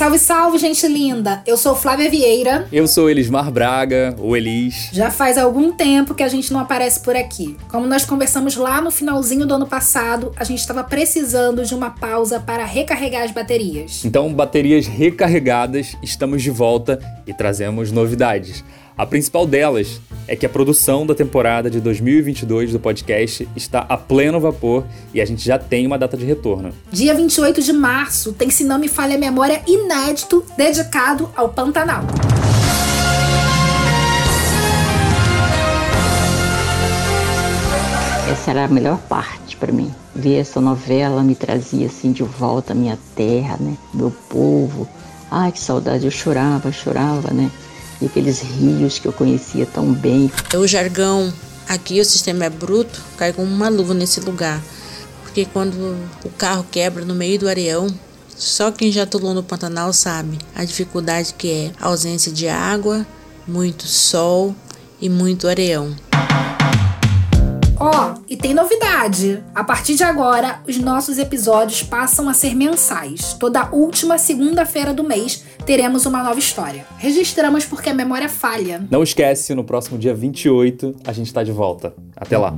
Salve, salve, gente linda! Eu sou Flávia Vieira. Eu sou Elismar Braga, ou Elis. Já faz algum tempo que a gente não aparece por aqui. Como nós conversamos lá no finalzinho do ano passado, a gente estava precisando de uma pausa para recarregar as baterias. Então, baterias recarregadas, estamos de volta e trazemos novidades. A principal delas é que a produção da temporada de 2022 do podcast está a pleno vapor e a gente já tem uma data de retorno. Dia 28 de março tem, se não me falha a memória, inédito dedicado ao Pantanal. Essa era a melhor parte para mim. Ver essa novela me trazia assim de volta a minha terra, né? Meu povo. Ai, que saudade, eu chorava, chorava, né? E aqueles rios que eu conhecia tão bem. É o jargão, aqui o sistema é bruto, cai como uma luva nesse lugar. Porque quando o carro quebra no meio do areão, só quem já atolou no Pantanal sabe a dificuldade que é a ausência de água, muito sol e muito areão. Ó, oh, e tem novidade. A partir de agora, os nossos episódios passam a ser mensais. Toda última segunda-feira do mês teremos uma nova história. Registramos porque a memória falha. Não esquece, no próximo dia 28 a gente está de volta. Até lá.